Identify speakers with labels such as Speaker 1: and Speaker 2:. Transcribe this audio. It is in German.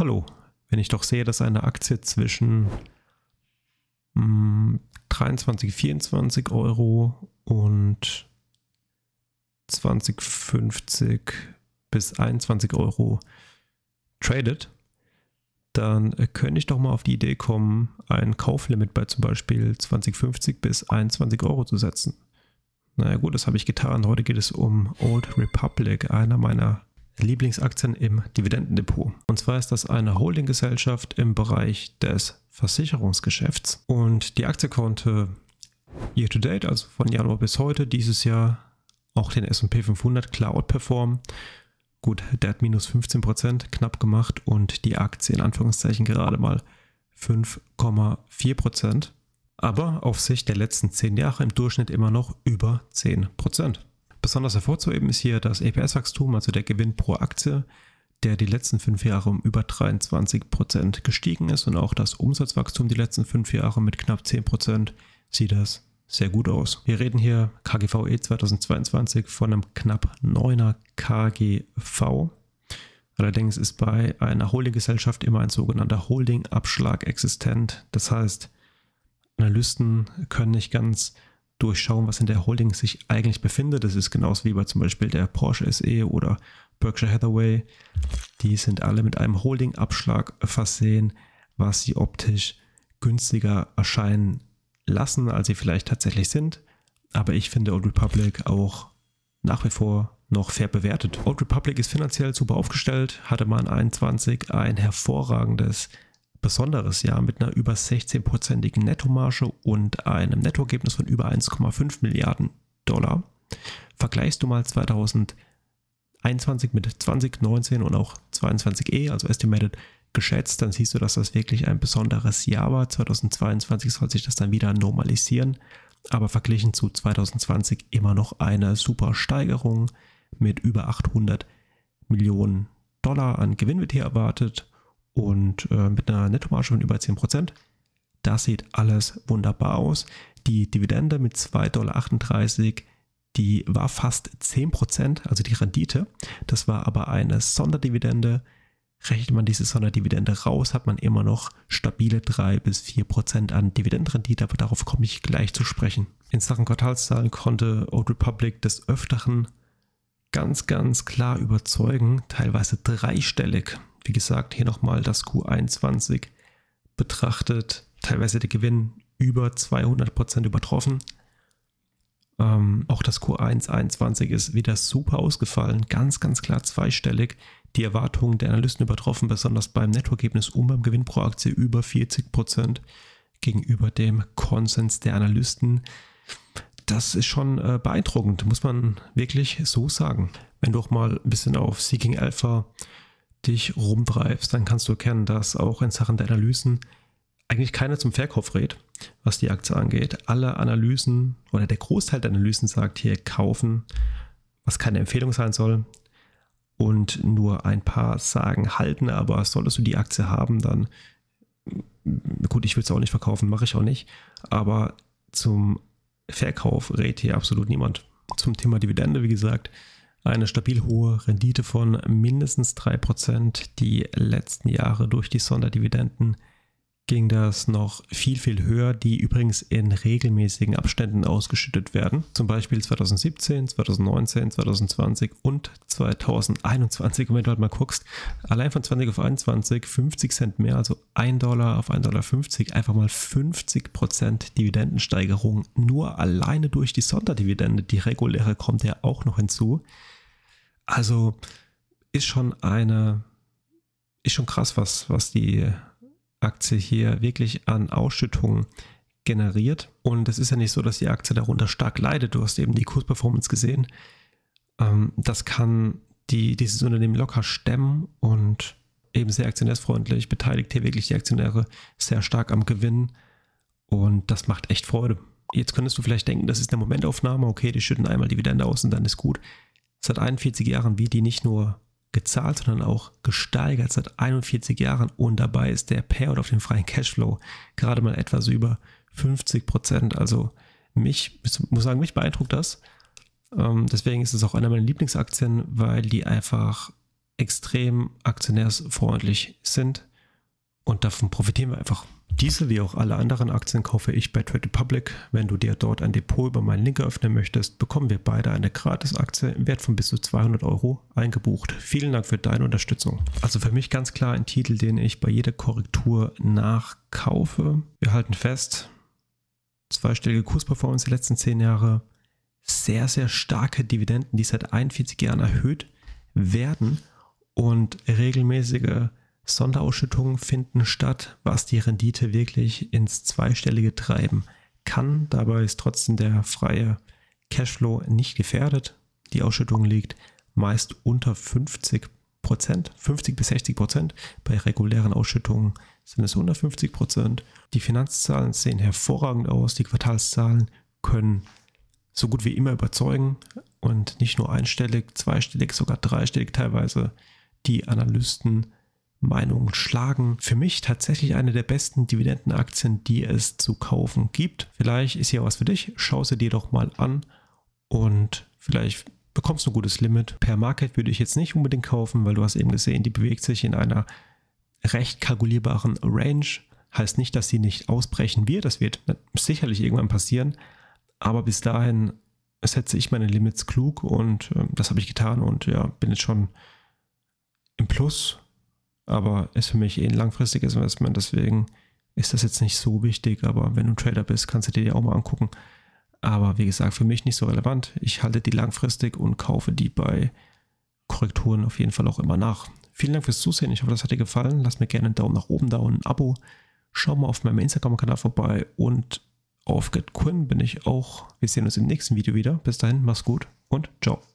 Speaker 1: hallo, wenn ich doch sehe, dass eine Aktie zwischen mh, 23, 24 Euro und 2050 bis 21 Euro tradet, dann könnte ich doch mal auf die Idee kommen, ein Kauflimit bei zum Beispiel 2050 bis 21 Euro zu setzen. Naja gut, das habe ich getan. Heute geht es um Old Republic, einer meiner Lieblingsaktien im Dividendendepot. Und zwar ist das eine Holdinggesellschaft im Bereich des Versicherungsgeschäfts. Und die Aktie konnte year to date, also von Januar bis heute, dieses Jahr auch den SP 500 Cloud performen. Gut, der hat minus 15% knapp gemacht und die Aktie in Anführungszeichen gerade mal 5,4%. Aber auf Sicht der letzten 10 Jahre im Durchschnitt immer noch über 10%. Besonders hervorzuheben ist hier das EPS-Wachstum, also der Gewinn pro Aktie, der die letzten fünf Jahre um über 23% gestiegen ist und auch das Umsatzwachstum die letzten fünf Jahre mit knapp 10% sieht das sehr gut aus. Wir reden hier KGVE 2022 von einem knapp 9er KGV. Allerdings ist bei einer Holdinggesellschaft immer ein sogenannter Holding-Abschlag existent. Das heißt, Analysten können nicht ganz durchschauen, was in der Holding sich eigentlich befindet. Das ist genauso wie bei zum Beispiel der Porsche SE oder Berkshire Hathaway. Die sind alle mit einem Holding-Abschlag versehen, was sie optisch günstiger erscheinen lassen, als sie vielleicht tatsächlich sind. Aber ich finde Old Republic auch nach wie vor noch fair bewertet. Old Republic ist finanziell super aufgestellt, hatte man 21 ein hervorragendes, besonderes Jahr mit einer über 16-prozentigen Nettomarge und einem Nettoergebnis von über 1,5 Milliarden Dollar. Vergleichst du mal 2021 mit 2019 und auch 22e, also Estimated geschätzt, dann siehst du, dass das wirklich ein besonderes Jahr war. 2022 soll sich das dann wieder normalisieren, aber verglichen zu 2020 immer noch eine super Steigerung mit über 800 Millionen Dollar an Gewinn wird hier erwartet und äh, mit einer Nettomarge von über 10%. Das sieht alles wunderbar aus. Die Dividende mit 2,38 Dollar, die war fast 10%, also die Rendite. Das war aber eine Sonderdividende Rechnet man diese Sonderdividende raus, hat man immer noch stabile 3 bis 4 Prozent an Dividendenrendite, aber darauf komme ich gleich zu sprechen. In Sachen Quartalszahlen konnte Old Republic des Öfteren ganz, ganz klar überzeugen, teilweise dreistellig. Wie gesagt, hier nochmal das Q21 betrachtet, teilweise der Gewinn über 200 Prozent übertroffen. Ähm, auch das Q121 ist wieder super ausgefallen, ganz, ganz klar zweistellig die Erwartungen der Analysten übertroffen, besonders beim Nettoergebnis und beim Gewinn pro Aktie über 40 Prozent gegenüber dem Konsens der Analysten. Das ist schon äh, beeindruckend, muss man wirklich so sagen. Wenn du auch mal ein bisschen auf Seeking Alpha dich rumtreibst, dann kannst du erkennen, dass auch in Sachen der Analysen eigentlich keiner zum Verkauf rät, was die Aktie angeht. Alle Analysen oder der Großteil der Analysen sagt hier kaufen, was keine Empfehlung sein soll und nur ein paar sagen halten, aber solltest du die Aktie haben, dann gut, ich will es auch nicht verkaufen, mache ich auch nicht, aber zum Verkauf rät hier absolut niemand. Zum Thema Dividende, wie gesagt, eine stabil hohe Rendite von mindestens 3%, die letzten Jahre durch die Sonderdividenden ging das noch viel, viel höher, die übrigens in regelmäßigen Abständen ausgeschüttet werden. Zum Beispiel 2017, 2019, 2020 und 2021. Und wenn du halt mal guckst, allein von 20 auf 21 50 Cent mehr, also 1 Dollar auf 1,50 Dollar, einfach mal 50 Prozent Dividendensteigerung nur alleine durch die Sonderdividende. Die reguläre kommt ja auch noch hinzu. Also ist schon eine, ist schon krass, was, was die Aktie hier wirklich an Ausschüttungen generiert. Und es ist ja nicht so, dass die Aktie darunter stark leidet. Du hast eben die Kursperformance gesehen. Ähm, das kann die, dieses Unternehmen locker stemmen und eben sehr aktionärsfreundlich, beteiligt hier wirklich die Aktionäre sehr stark am Gewinn. Und das macht echt Freude. Jetzt könntest du vielleicht denken, das ist eine Momentaufnahme. Okay, die schütten einmal Dividende aus und dann ist gut. Seit 41 Jahren wie die nicht nur gezahlt, sondern auch gesteigert seit 41 Jahren und dabei ist der Payout auf den freien Cashflow gerade mal etwas über 50 Prozent. Also mich, ich muss sagen, mich beeindruckt das. Ähm, deswegen ist es auch einer meiner Lieblingsaktien, weil die einfach extrem aktionärsfreundlich sind und davon profitieren wir einfach. Diese wie auch alle anderen Aktien kaufe ich bei Trade Republic. Wenn du dir dort ein Depot über meinen Link eröffnen möchtest, bekommen wir beide eine Gratis-Aktie im Wert von bis zu 200 Euro eingebucht. Vielen Dank für deine Unterstützung. Also für mich ganz klar ein Titel, den ich bei jeder Korrektur nachkaufe. Wir halten fest, zweistellige Kursperformance die letzten 10 Jahre, sehr, sehr starke Dividenden, die seit 41 Jahren erhöht werden und regelmäßige Sonderausschüttungen finden statt, was die Rendite wirklich ins Zweistellige treiben kann. Dabei ist trotzdem der freie Cashflow nicht gefährdet. Die Ausschüttung liegt meist unter 50 Prozent, 50 bis 60 Prozent. Bei regulären Ausschüttungen sind es 150 Prozent. Die Finanzzahlen sehen hervorragend aus. Die Quartalszahlen können so gut wie immer überzeugen und nicht nur einstellig, zweistellig, sogar dreistellig teilweise. Die Analysten Meinungen schlagen. Für mich tatsächlich eine der besten Dividendenaktien, die es zu kaufen gibt. Vielleicht ist hier was für dich. Schau sie dir doch mal an und vielleicht bekommst du ein gutes Limit. Per Market würde ich jetzt nicht unbedingt kaufen, weil du hast eben gesehen, die bewegt sich in einer recht kalkulierbaren Range. Heißt nicht, dass sie nicht ausbrechen wird. Das wird sicherlich irgendwann passieren. Aber bis dahin setze ich meine Limits klug und äh, das habe ich getan und ja, bin jetzt schon im Plus aber ist für mich eh ein langfristiges Investment, deswegen ist das jetzt nicht so wichtig, aber wenn du ein Trader bist, kannst du dir die auch mal angucken. Aber wie gesagt, für mich nicht so relevant. Ich halte die langfristig und kaufe die bei Korrekturen auf jeden Fall auch immer nach. Vielen Dank fürs Zusehen. Ich hoffe, das hat dir gefallen. Lass mir gerne einen Daumen nach oben da und ein Abo. Schau mal auf meinem Instagram-Kanal vorbei und auf GetQuinn bin ich auch. Wir sehen uns im nächsten Video wieder. Bis dahin, mach's gut und ciao.